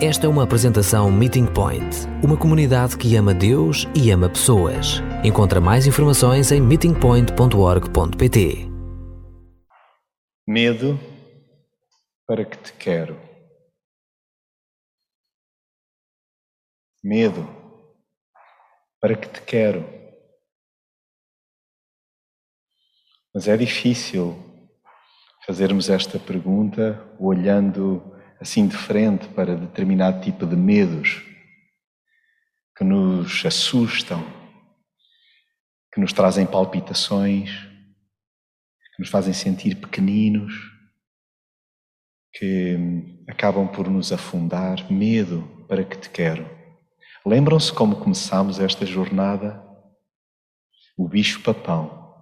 Esta é uma apresentação Meeting Point, uma comunidade que ama Deus e ama pessoas. Encontra mais informações em meetingpoint.org.pt. Medo para que te quero. Medo para que te quero. Mas é difícil fazermos esta pergunta olhando assim de frente para determinado tipo de medos que nos assustam, que nos trazem palpitações, que nos fazem sentir pequeninos, que acabam por nos afundar. Medo para que te quero. Lembram-se como começámos esta jornada? O bicho-papão,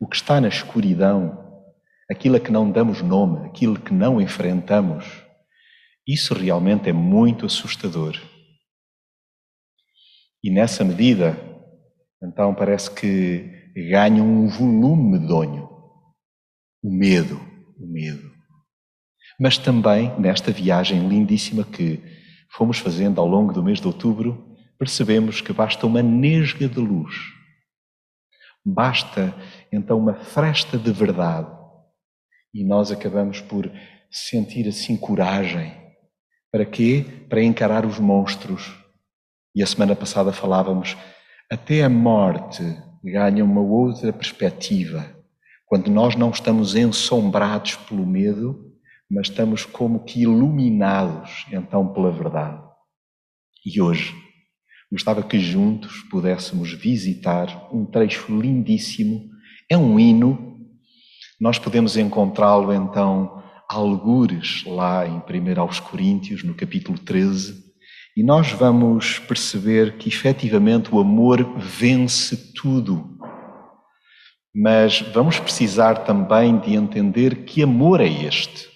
o que está na escuridão, aquilo a que não damos nome, aquilo que não enfrentamos isso realmente é muito assustador. E nessa medida, então parece que ganha um volume medonho. O medo, o medo. Mas também nesta viagem lindíssima que fomos fazendo ao longo do mês de outubro, percebemos que basta uma nesga de luz. Basta então uma fresta de verdade. E nós acabamos por sentir assim coragem para quê? Para encarar os monstros. E a semana passada falávamos, até a morte ganha uma outra perspectiva. Quando nós não estamos ensombrados pelo medo, mas estamos como que iluminados então pela verdade. E hoje gostava que juntos pudéssemos visitar um trecho lindíssimo, é um hino, nós podemos encontrá-lo então algures lá em 1 aos Coríntios, no capítulo 13, e nós vamos perceber que efetivamente o amor vence tudo. Mas vamos precisar também de entender que amor é este.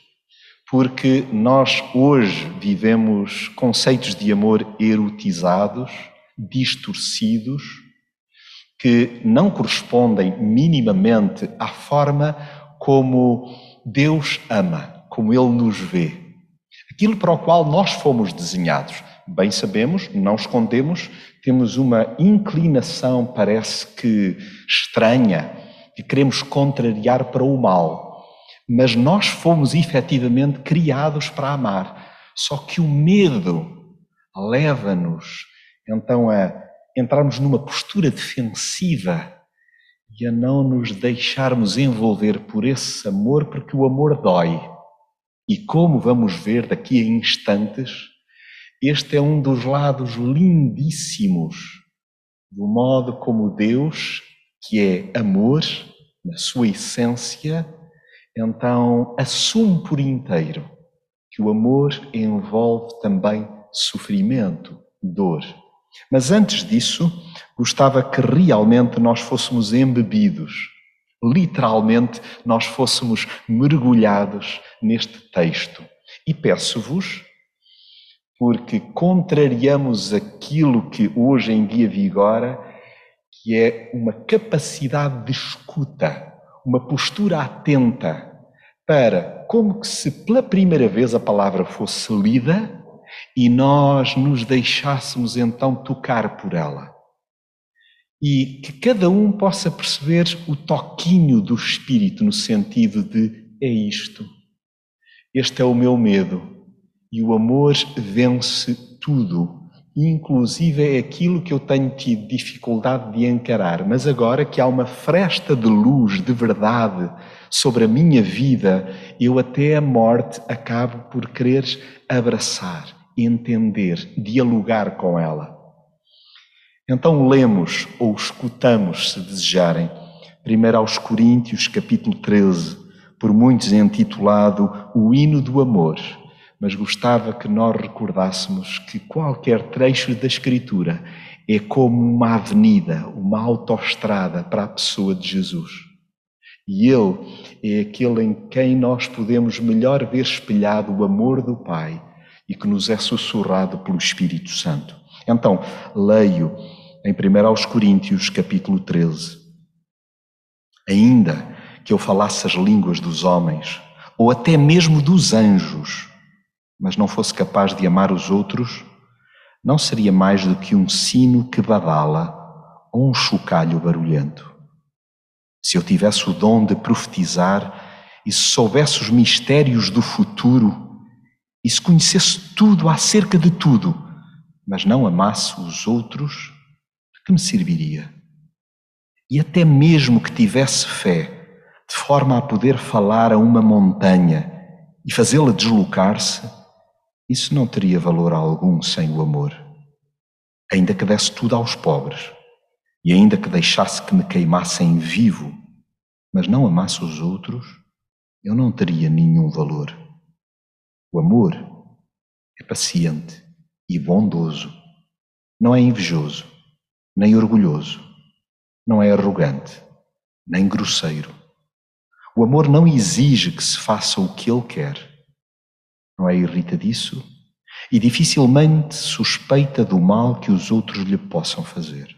Porque nós hoje vivemos conceitos de amor erotizados, distorcidos, que não correspondem minimamente à forma como Deus ama, como Ele nos vê. Aquilo para o qual nós fomos desenhados. Bem sabemos, não escondemos, temos uma inclinação, parece que estranha, que queremos contrariar para o mal. Mas nós fomos efetivamente criados para amar. Só que o medo leva-nos então a entrarmos numa postura defensiva e a não nos deixarmos envolver por esse amor, porque o amor dói. E como vamos ver daqui a instantes, este é um dos lados lindíssimos do modo como Deus, que é amor, na sua essência, então assume por inteiro que o amor envolve também sofrimento, dor. Mas antes disso, gostava que realmente nós fôssemos embebidos, literalmente nós fôssemos mergulhados neste texto. E peço-vos, porque contrariamos aquilo que hoje em dia vigora, que é uma capacidade de escuta, uma postura atenta para, como que se pela primeira vez a palavra fosse lida, e nós nos deixássemos então tocar por ela. E que cada um possa perceber o toquinho do Espírito no sentido de é isto. Este é o meu medo. E o amor vence tudo, inclusive é aquilo que eu tenho tido dificuldade de encarar. Mas agora que há uma fresta de luz, de verdade, sobre a minha vida, eu até a morte acabo por querer abraçar entender, dialogar com ela. Então lemos ou escutamos, se desejarem, primeiro aos Coríntios, capítulo 13, por muitos intitulado O Hino do Amor, mas gostava que nós recordássemos que qualquer trecho da Escritura é como uma avenida, uma autoestrada para a pessoa de Jesus. E Ele é aquele em quem nós podemos melhor ver espelhado o amor do Pai e que nos é sussurrado pelo Espírito Santo. Então, leio em 1 aos Coríntios, capítulo 13. Ainda que eu falasse as línguas dos homens, ou até mesmo dos anjos, mas não fosse capaz de amar os outros, não seria mais do que um sino que badala ou um chocalho barulhento. Se eu tivesse o dom de profetizar e se soubesse os mistérios do futuro e se conhecesse tudo acerca de tudo, mas não amasse os outros, de que me serviria? E até mesmo que tivesse fé, de forma a poder falar a uma montanha e fazê-la deslocar-se, isso não teria valor algum sem o amor. Ainda que desse tudo aos pobres, e ainda que deixasse que me queimassem vivo, mas não amasse os outros, eu não teria nenhum valor. O amor é paciente e bondoso, não é invejoso, nem orgulhoso, não é arrogante, nem grosseiro. O amor não exige que se faça o que ele quer, não é irritadiço e dificilmente suspeita do mal que os outros lhe possam fazer.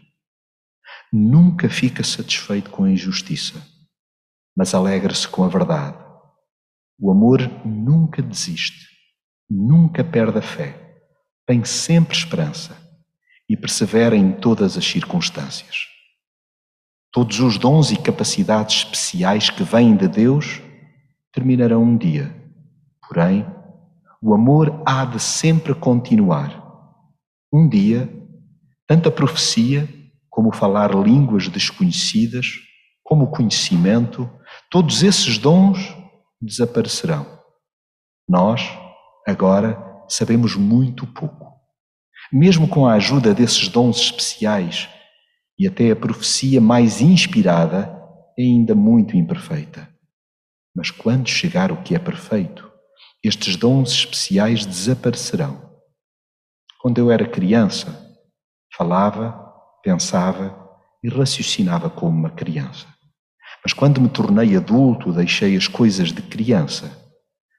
Nunca fica satisfeito com a injustiça, mas alegra-se com a verdade. O amor nunca desiste, nunca perde a fé, tem sempre esperança e persevera em todas as circunstâncias. Todos os dons e capacidades especiais que vêm de Deus terminarão um dia, porém, o amor há de sempre continuar. Um dia, tanto a profecia, como falar línguas desconhecidas, como o conhecimento, todos esses dons desaparecerão. Nós, agora, sabemos muito pouco. Mesmo com a ajuda desses dons especiais e até a profecia mais inspirada, é ainda muito imperfeita. Mas quando chegar o que é perfeito, estes dons especiais desaparecerão. Quando eu era criança, falava, pensava e raciocinava como uma criança. Mas quando me tornei adulto, deixei as coisas de criança.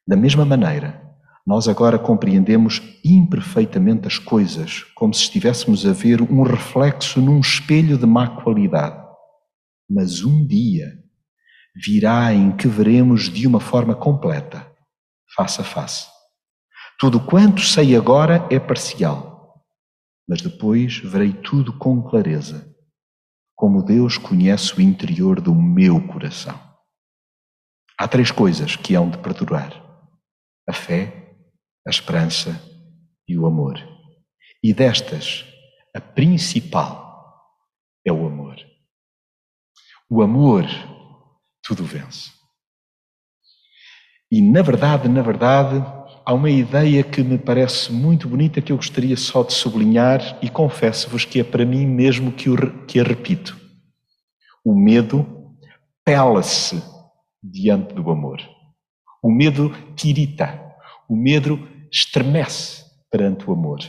Da mesma maneira, nós agora compreendemos imperfeitamente as coisas, como se estivéssemos a ver um reflexo num espelho de má qualidade. Mas um dia virá em que veremos de uma forma completa face a face. Tudo quanto sei agora é parcial, mas depois verei tudo com clareza, como Deus conhece o interior do meu coração. Há três coisas que hão de perdurar: a fé, a esperança e o amor. E destas, a principal é o amor. O amor tudo vence. E na verdade, na verdade, há uma ideia que me parece muito bonita que eu gostaria só de sublinhar e confesso-vos que é para mim mesmo que, o, que a repito. O medo pela-se diante do amor. O medo tirita. O medo estremece perante o amor.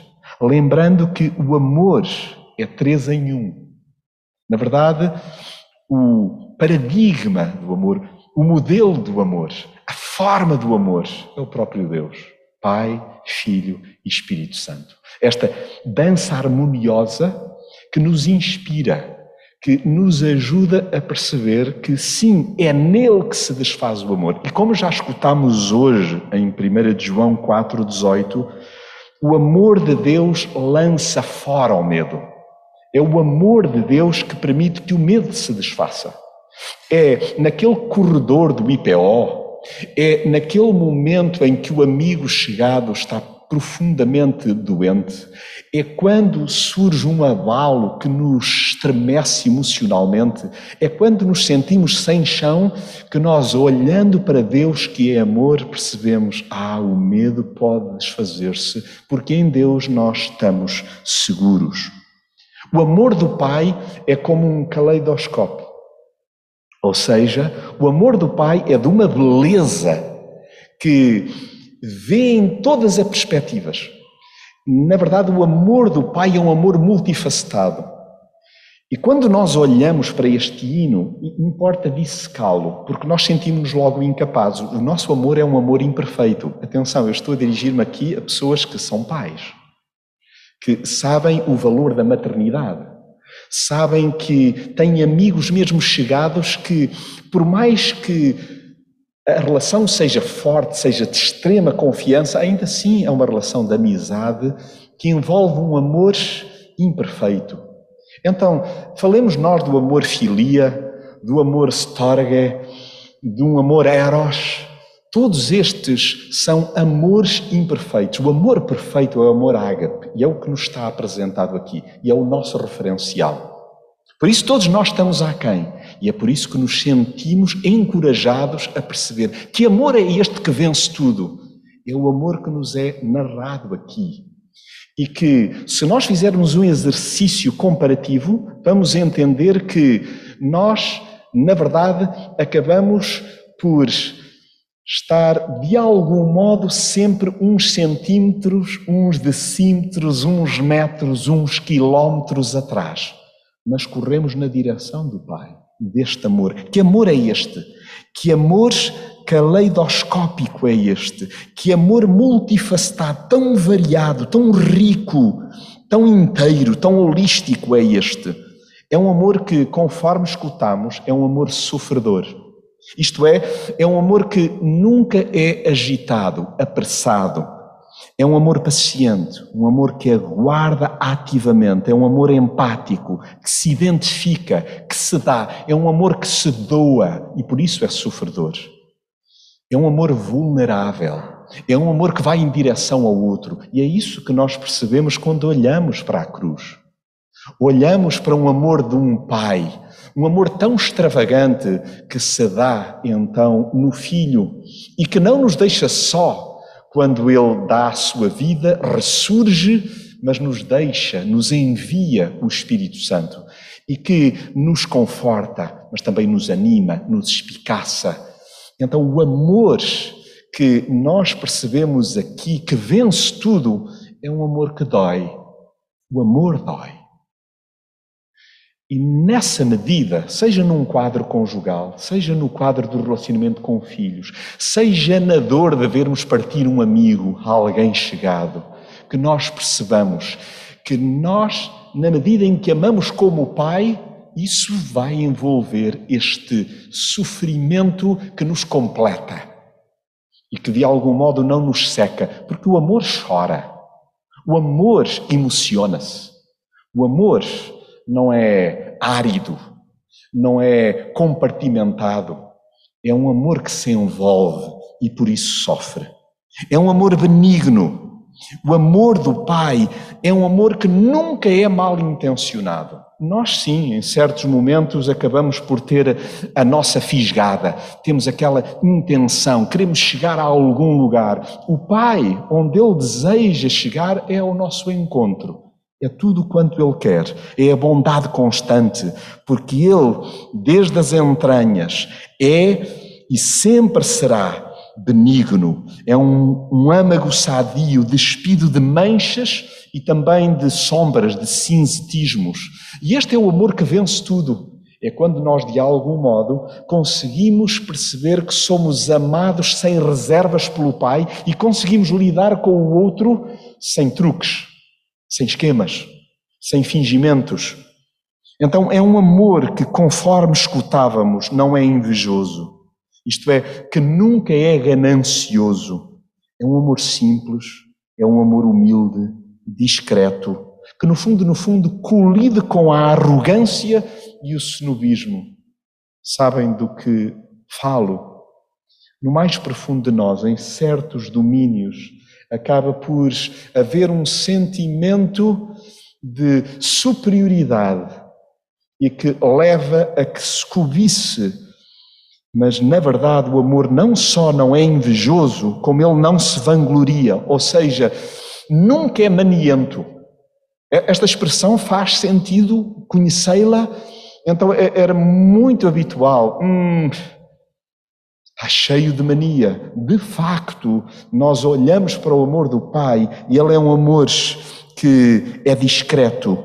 Lembrando que o amor é três em um. Na verdade, o paradigma do amor, o modelo do amor, a forma do amor é o próprio Deus, Pai, Filho e Espírito Santo. Esta dança harmoniosa que nos inspira, que nos ajuda a perceber que sim, é nele que se desfaz o amor. E como já escutamos hoje em 1 João 4,18, o amor de Deus lança fora o medo. É o amor de Deus que permite que o medo se desfaça. É naquele corredor do IPO, é naquele momento em que o amigo chegado está profundamente doente, é quando surge um abalo que nos estremece emocionalmente, é quando nos sentimos sem chão que nós, olhando para Deus que é amor, percebemos: ah, o medo pode desfazer-se, porque em Deus nós estamos seguros. O amor do Pai é como um caleidoscópio. Ou seja, o amor do Pai é de uma beleza que vê em todas as perspectivas. Na verdade, o amor do Pai é um amor multifacetado. E quando nós olhamos para este hino, importa dissecá-lo, porque nós sentimos-nos logo incapazes. O nosso amor é um amor imperfeito. Atenção, eu estou a dirigir-me aqui a pessoas que são pais, que sabem o valor da maternidade Sabem que têm amigos mesmo chegados que, por mais que a relação seja forte, seja de extrema confiança, ainda assim é uma relação de amizade que envolve um amor imperfeito. Então, falemos nós do amor filia, do amor storge, de um amor eros. Todos estes são amores imperfeitos. O amor perfeito é o amor ágape, e é o que nos está apresentado aqui, e é o nosso referencial. Por isso, todos nós estamos aquém, e é por isso que nos sentimos encorajados a perceber que amor é este que vence tudo. É o amor que nos é narrado aqui. E que, se nós fizermos um exercício comparativo, vamos entender que nós, na verdade, acabamos por estar de algum modo sempre uns centímetros, uns decímetros, uns metros, uns quilómetros atrás. Mas corremos na direção do Pai, deste amor. Que amor é este? Que amor caleidoscópico é este? Que amor multifacetado, tão variado, tão rico, tão inteiro, tão holístico é este? É um amor que, conforme escutamos, é um amor sofredor. Isto é, é um amor que nunca é agitado, apressado. É um amor paciente, um amor que aguarda ativamente, é um amor empático, que se identifica, que se dá, é um amor que se doa e por isso é sofredor. É um amor vulnerável. É um amor que vai em direção ao outro. E é isso que nós percebemos quando olhamos para a cruz. Olhamos para um amor de um pai, um amor tão extravagante que se dá então no filho e que não nos deixa só quando ele dá a sua vida, ressurge, mas nos deixa, nos envia o Espírito Santo e que nos conforta, mas também nos anima, nos espicaça então, o amor que nós percebemos aqui, que vence tudo, é um amor que dói. O amor dói. E nessa medida, seja num quadro conjugal, seja no quadro do relacionamento com filhos, seja na dor de vermos partir um amigo, alguém chegado, que nós percebamos que nós, na medida em que amamos como Pai, isso vai envolver este sofrimento que nos completa e que de algum modo não nos seca, porque o amor chora, o amor emociona-se, o amor não é árido, não é compartimentado, é um amor que se envolve e por isso sofre. É um amor benigno. O amor do Pai é um amor que nunca é mal intencionado. Nós, sim, em certos momentos acabamos por ter a nossa fisgada, temos aquela intenção, queremos chegar a algum lugar. O Pai, onde Ele deseja chegar, é o nosso encontro. É tudo quanto Ele quer, é a bondade constante, porque Ele, desde as entranhas, é e sempre será benigno, é um, um âmago sadio, despido de manchas e também de sombras, de cinzetismos. E este é o amor que vence tudo. É quando nós, de algum modo, conseguimos perceber que somos amados sem reservas pelo Pai e conseguimos lidar com o outro sem truques, sem esquemas, sem fingimentos. Então é um amor que, conforme escutávamos, não é invejoso. Isto é, que nunca é ganancioso. É um amor simples, é um amor humilde, discreto, que no fundo, no fundo, colide com a arrogância e o cenobismo. Sabem do que falo? No mais profundo de nós, em certos domínios, acaba por haver um sentimento de superioridade e que leva a que se cobice. Mas, na verdade, o amor não só não é invejoso, como ele não se vangloria, ou seja, nunca é maniento. Esta expressão faz sentido conhecê-la, então é, era muito habitual. Hum, está cheio de mania. De facto, nós olhamos para o amor do Pai e ele é um amor que é discreto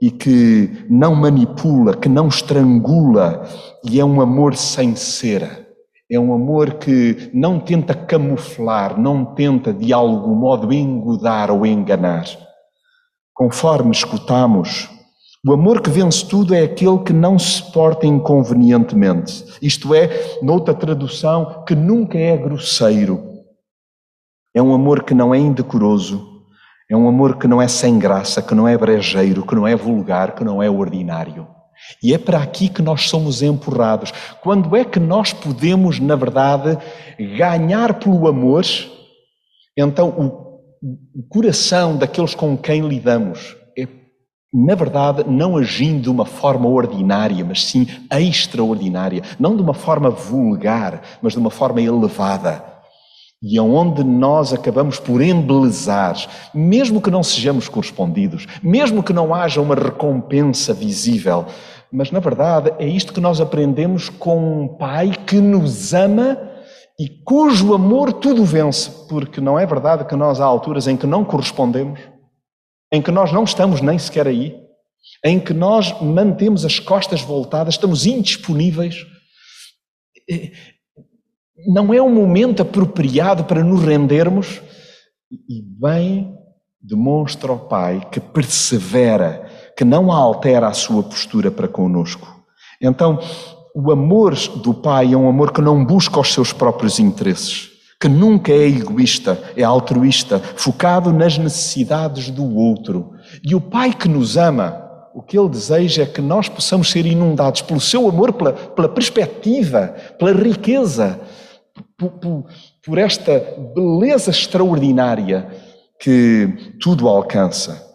e que não manipula, que não estrangula, e é um amor sem cera. É um amor que não tenta camuflar, não tenta de algum modo engodar ou enganar. Conforme escutamos, O amor que vence tudo é aquele que não se porta inconvenientemente. Isto é, noutra tradução, que nunca é grosseiro. É um amor que não é indecoroso. É um amor que não é sem graça, que não é brejeiro, que não é vulgar, que não é ordinário. E é para aqui que nós somos empurrados. Quando é que nós podemos, na verdade, ganhar pelo amor, então, o, o coração daqueles com quem lidamos? Na verdade, não agindo de uma forma ordinária, mas sim extraordinária. Não de uma forma vulgar, mas de uma forma elevada. E aonde nós acabamos por embelezar, mesmo que não sejamos correspondidos, mesmo que não haja uma recompensa visível, mas na verdade é isto que nós aprendemos com um Pai que nos ama e cujo amor tudo vence, porque não é verdade que nós há alturas em que não correspondemos, em que nós não estamos nem sequer aí, em que nós mantemos as costas voltadas, estamos indisponíveis. Não é um momento apropriado para nos rendermos e bem demonstra ao Pai que persevera que não altera a sua postura para conosco. Então, o amor do Pai é um amor que não busca os seus próprios interesses, que nunca é egoísta, é altruísta, focado nas necessidades do outro. E o Pai que nos ama, o que Ele deseja é que nós possamos ser inundados pelo seu amor, pela, pela perspectiva, pela riqueza, por, por, por esta beleza extraordinária que tudo alcança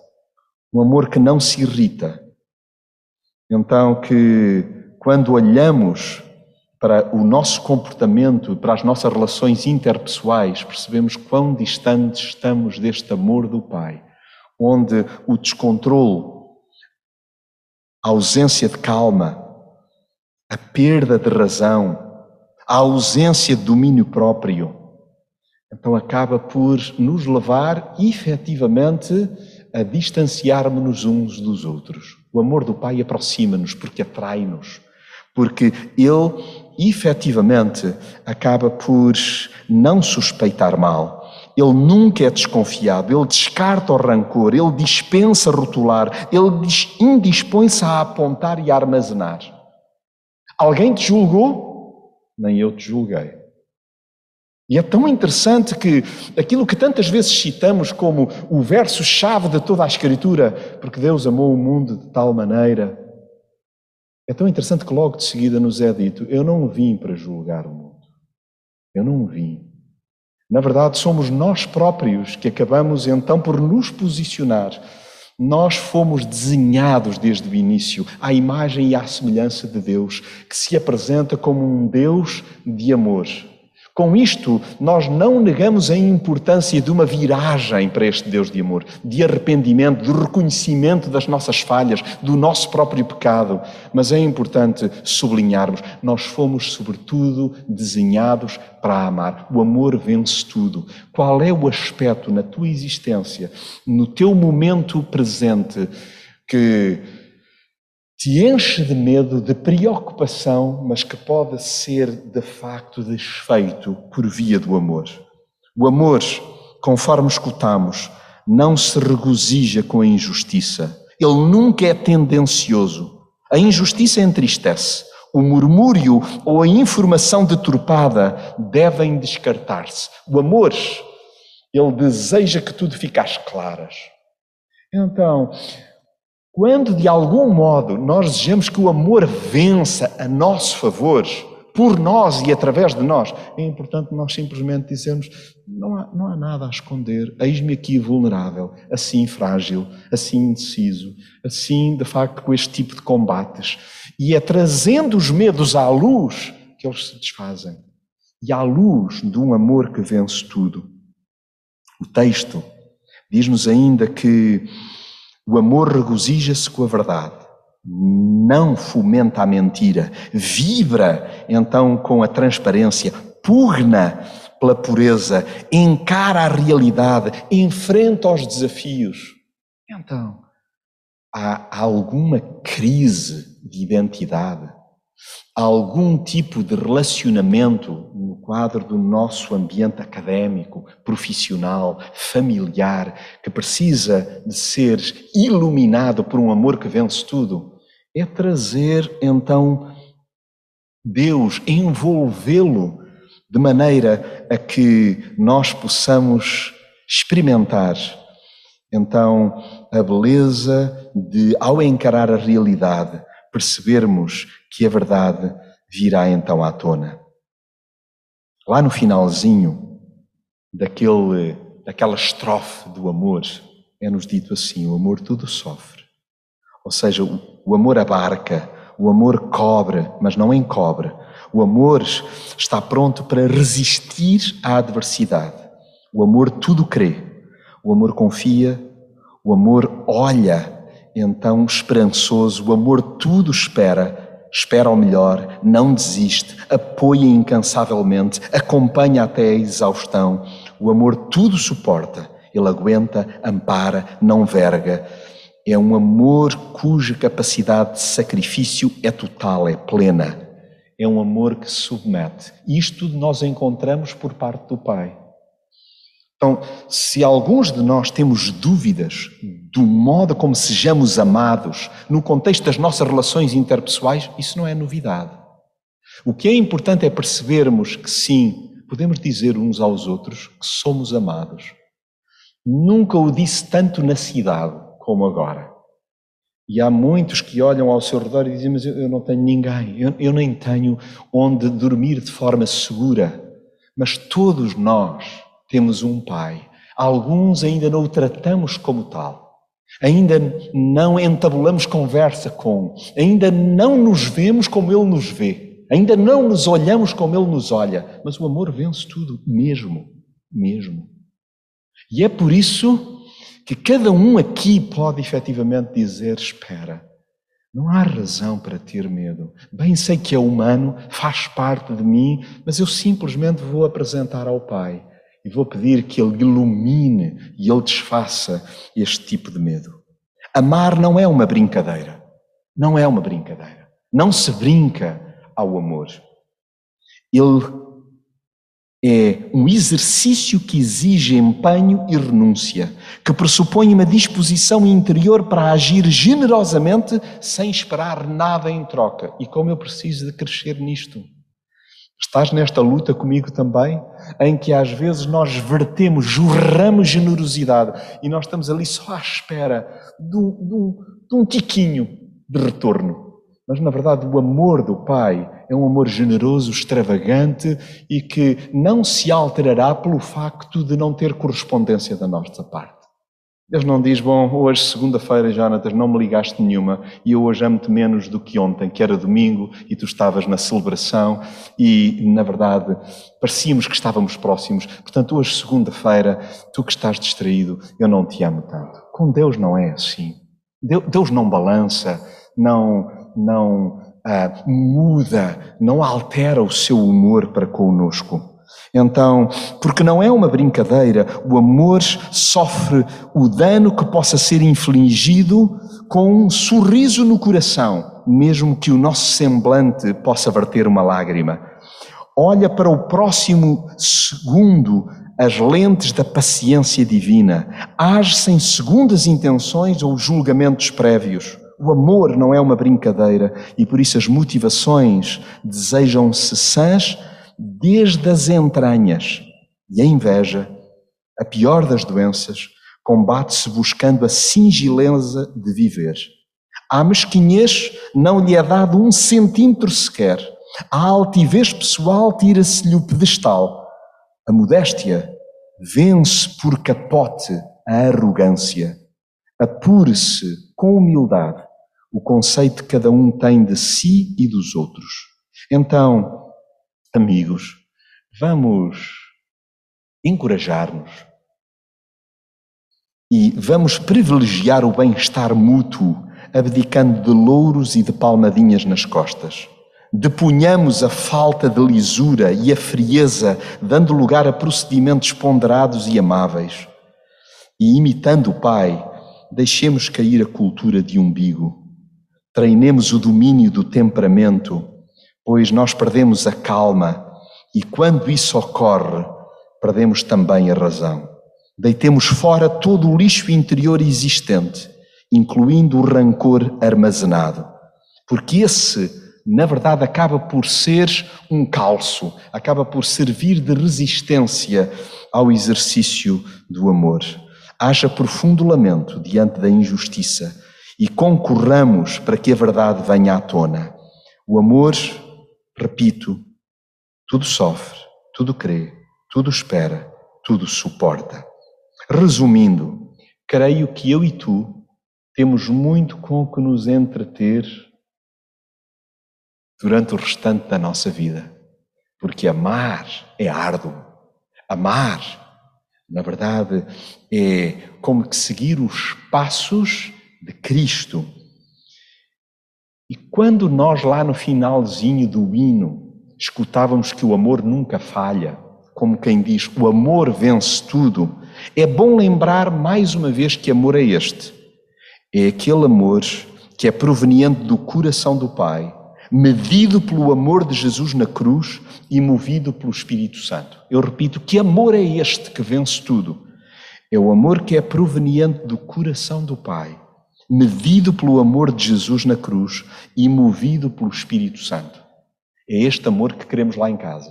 um amor que não se irrita. Então, que quando olhamos para o nosso comportamento, para as nossas relações interpessoais, percebemos quão distantes estamos deste amor do Pai, onde o descontrole, a ausência de calma, a perda de razão, a ausência de domínio próprio, então acaba por nos levar efetivamente a distanciarmos-nos uns dos outros. O amor do Pai aproxima-nos porque atrai-nos, porque Ele efetivamente acaba por não suspeitar mal. Ele nunca é desconfiado, ele descarta o rancor, ele dispensa rotular, ele indispõe-se a apontar e a armazenar. Alguém te julgou? Nem eu te julguei. E é tão interessante que aquilo que tantas vezes citamos como o verso-chave de toda a Escritura, porque Deus amou o mundo de tal maneira, é tão interessante que logo de seguida nos é dito: Eu não vim para julgar o mundo. Eu não vim. Na verdade, somos nós próprios que acabamos então por nos posicionar. Nós fomos desenhados desde o início à imagem e à semelhança de Deus, que se apresenta como um Deus de amor com isto, nós não negamos a importância de uma viragem para este Deus de amor, de arrependimento, de reconhecimento das nossas falhas, do nosso próprio pecado. Mas é importante sublinharmos: nós fomos, sobretudo, desenhados para amar. O amor vence tudo. Qual é o aspecto na tua existência, no teu momento presente, que te enche de medo, de preocupação, mas que pode ser de facto desfeito por via do amor. O amor, conforme escutamos, não se regozija com a injustiça. Ele nunca é tendencioso. A injustiça entristece. O murmúrio ou a informação deturpada devem descartar-se. O amor, ele deseja que tudo fique às claras. Então, quando de algum modo nós desejamos que o amor vença a nosso favor, por nós e através de nós, é importante nós simplesmente dizermos: não há, não há nada a esconder, eis-me aqui vulnerável, assim frágil, assim indeciso, assim de facto com este tipo de combates. E é trazendo os medos à luz que eles se desfazem. E à luz de um amor que vence tudo. O texto diz-nos ainda que o amor regozija-se com a verdade, não fomenta a mentira, vibra então com a transparência, pugna pela pureza, encara a realidade, enfrenta os desafios. Então, há alguma crise de identidade? algum tipo de relacionamento no quadro do nosso ambiente académico, profissional, familiar, que precisa de ser iluminado por um amor que vence tudo, é trazer então Deus, envolvê-lo de maneira a que nós possamos experimentar então a beleza de, ao encarar a realidade, percebermos que a verdade virá então à tona. Lá no finalzinho daquele, daquela estrofe do amor, é-nos dito assim: o amor tudo sofre. Ou seja, o, o amor abarca, o amor cobre, mas não encobre. O amor está pronto para resistir à adversidade. O amor tudo crê. O amor confia. O amor olha, então esperançoso. O amor tudo espera espera o melhor, não desiste, apoia incansavelmente, acompanha até a exaustão. O amor tudo suporta, ele aguenta, ampara, não verga. É um amor cuja capacidade de sacrifício é total, é plena. É um amor que submete. Isto nós encontramos por parte do Pai. Então, se alguns de nós temos dúvidas do modo como sejamos amados no contexto das nossas relações interpessoais, isso não é novidade. O que é importante é percebermos que sim, podemos dizer uns aos outros que somos amados. Nunca o disse tanto na cidade como agora. E há muitos que olham ao seu redor e dizem: Mas eu não tenho ninguém, eu, eu nem tenho onde dormir de forma segura. Mas todos nós temos um Pai. Alguns ainda não o tratamos como tal. Ainda não entabulamos conversa com, ainda não nos vemos como Ele nos vê, ainda não nos olhamos como Ele nos olha, mas o amor vence tudo, mesmo, mesmo. E é por isso que cada um aqui pode efetivamente dizer: Espera, não há razão para ter medo. Bem sei que é humano, faz parte de mim, mas eu simplesmente vou apresentar ao Pai e vou pedir que Ele ilumine e Ele desfaça este tipo de medo. Amar não é uma brincadeira. Não é uma brincadeira. Não se brinca ao amor. Ele é um exercício que exige empenho e renúncia, que pressupõe uma disposição interior para agir generosamente sem esperar nada em troca. E como eu preciso de crescer nisto. Estás nesta luta comigo também, em que às vezes nós vertemos, jorramos generosidade e nós estamos ali só à espera de um, de um, de um tiquinho de retorno. Mas na verdade o amor do Pai é um amor generoso, extravagante e que não se alterará pelo facto de não ter correspondência da nossa parte. Deus não diz, bom, hoje, segunda-feira, Jonatas, não me ligaste nenhuma e eu hoje amo-te menos do que ontem, que era domingo e tu estavas na celebração e, na verdade, parecíamos que estávamos próximos. Portanto, hoje, segunda-feira, tu que estás distraído, eu não te amo tanto. Com Deus não é assim. Deus não balança, não, não ah, muda, não altera o seu humor para conosco. Então, porque não é uma brincadeira, o amor sofre o dano que possa ser infligido com um sorriso no coração, mesmo que o nosso semblante possa verter uma lágrima. Olha para o próximo segundo as lentes da paciência divina, age sem segundas intenções ou julgamentos prévios. O amor não é uma brincadeira e por isso as motivações desejam-se sãs desde as entranhas. E a inveja, a pior das doenças, combate-se buscando a singileza de viver. A mesquinhez não lhe é dado um centímetro sequer. A altivez pessoal tira-se-lhe o pedestal. A modéstia vence por capote a arrogância. Apure-se com humildade o conceito que cada um tem de si e dos outros. Então, amigos, vamos encorajar-nos e vamos privilegiar o bem-estar mútuo, abdicando de louros e de palmadinhas nas costas. Depunhamos a falta de lisura e a frieza, dando lugar a procedimentos ponderados e amáveis. E imitando o Pai, deixemos cair a cultura de umbigo. Treinemos o domínio do temperamento pois nós perdemos a calma e quando isso ocorre, perdemos também a razão. Deitemos fora todo o lixo interior existente, incluindo o rancor armazenado, porque esse na verdade, acaba por ser um calço, acaba por servir de resistência ao exercício do amor. Haja profundo lamento diante da injustiça e concorramos para que a verdade venha à tona. O amor, repito, tudo sofre, tudo crê, tudo espera, tudo suporta. Resumindo, creio que eu e tu temos muito com o que nos entreter durante o restante da nossa vida. Porque amar é árduo. Amar, na verdade, é como que seguir os passos de Cristo. E quando nós lá no finalzinho do hino escutávamos que o amor nunca falha, como quem diz, o amor vence tudo, é bom lembrar mais uma vez que amor é este. É aquele amor que é proveniente do coração do Pai, medido pelo amor de Jesus na cruz e movido pelo Espírito Santo. Eu repito, que amor é este que vence tudo? É o amor que é proveniente do coração do Pai, medido pelo amor de Jesus na cruz e movido pelo Espírito Santo. É este amor que queremos lá em casa.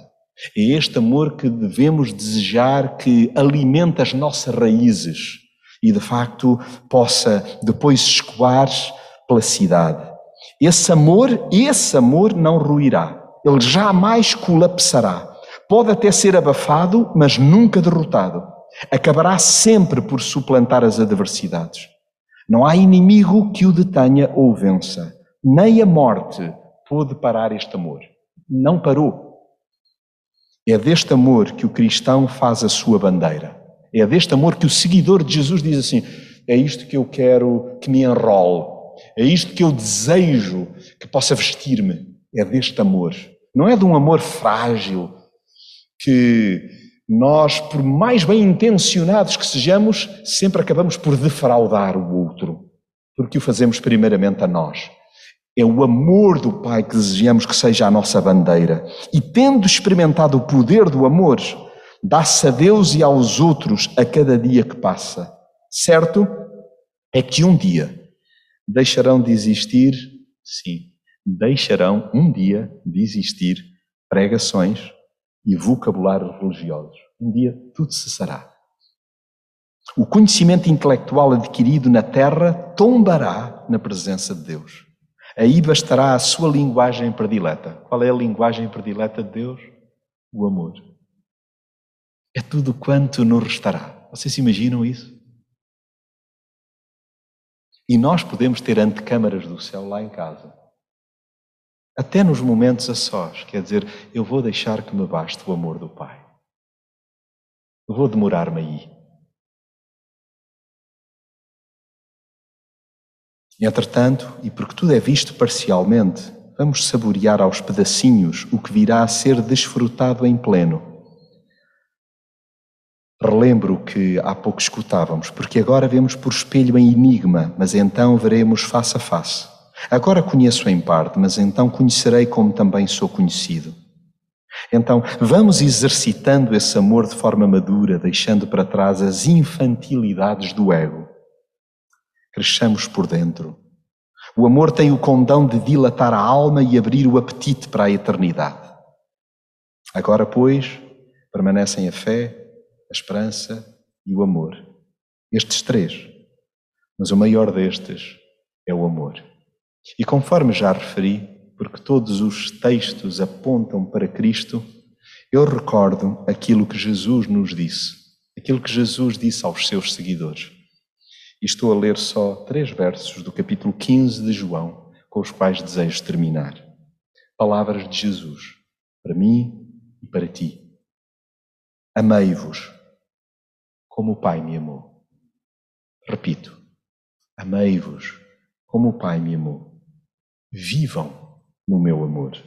É este amor que devemos desejar que alimente as nossas raízes e, de facto, possa depois escoar pela cidade. Esse amor, esse amor não ruirá. Ele jamais colapsará. Pode até ser abafado, mas nunca derrotado. Acabará sempre por suplantar as adversidades. Não há inimigo que o detenha ou vença. Nem a morte pôde parar este amor. Não parou. É deste amor que o cristão faz a sua bandeira. É deste amor que o seguidor de Jesus diz assim: é isto que eu quero que me enrole é isto que eu desejo que possa vestir-me. É deste amor. Não é de um amor frágil que nós, por mais bem intencionados que sejamos, sempre acabamos por defraudar o outro, porque o fazemos primeiramente a nós. É o amor do Pai que desejamos que seja a nossa bandeira. E tendo experimentado o poder do amor, dá-se a Deus e aos outros a cada dia que passa. Certo é que um dia Deixarão de existir? Sim, deixarão um dia de existir pregações e vocabulários religiosos. Um dia tudo cessará. O conhecimento intelectual adquirido na terra tombará na presença de Deus. Aí bastará a sua linguagem predileta. Qual é a linguagem predileta de Deus? O amor. É tudo quanto nos restará. Vocês imaginam isso? E nós podemos ter antecâmaras do céu lá em casa. Até nos momentos a sós, quer dizer, eu vou deixar que me baste o amor do Pai. Eu vou demorar-me aí. Entretanto, e porque tudo é visto parcialmente, vamos saborear aos pedacinhos o que virá a ser desfrutado em pleno relembro que há pouco escutávamos, porque agora vemos por espelho em enigma, mas então veremos face a face. Agora conheço em parte, mas então conhecerei como também sou conhecido. Então, vamos exercitando esse amor de forma madura, deixando para trás as infantilidades do ego. Cresçamos por dentro. O amor tem o condão de dilatar a alma e abrir o apetite para a eternidade. Agora, pois, permanecem a fé, a esperança e o amor. Estes três. Mas o maior destes é o amor. E conforme já referi, porque todos os textos apontam para Cristo, eu recordo aquilo que Jesus nos disse, aquilo que Jesus disse aos seus seguidores. E estou a ler só três versos do capítulo 15 de João, com os quais desejo terminar. Palavras de Jesus, para mim e para ti. Amei-vos como o Pai me amou. Repito, amei-vos como o Pai me amou. Vivam no meu amor.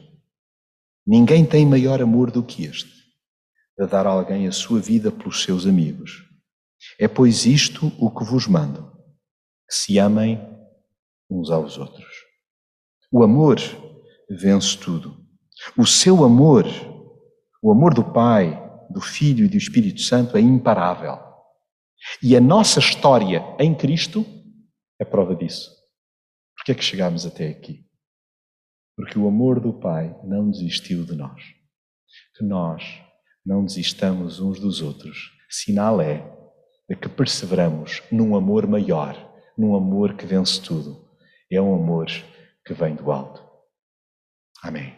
Ninguém tem maior amor do que este, de dar a alguém a sua vida pelos seus amigos. É, pois, isto o que vos mando: que se amem uns aos outros. O amor vence tudo. O seu amor, o amor do Pai, do Filho e do Espírito Santo é imparável. E a nossa história em Cristo é prova disso. Por que é que chegámos até aqui? Porque o amor do Pai não desistiu de nós. Que nós não desistamos uns dos outros. Sinal é de que perseveramos num amor maior, num amor que vence tudo. É um amor que vem do alto. Amém.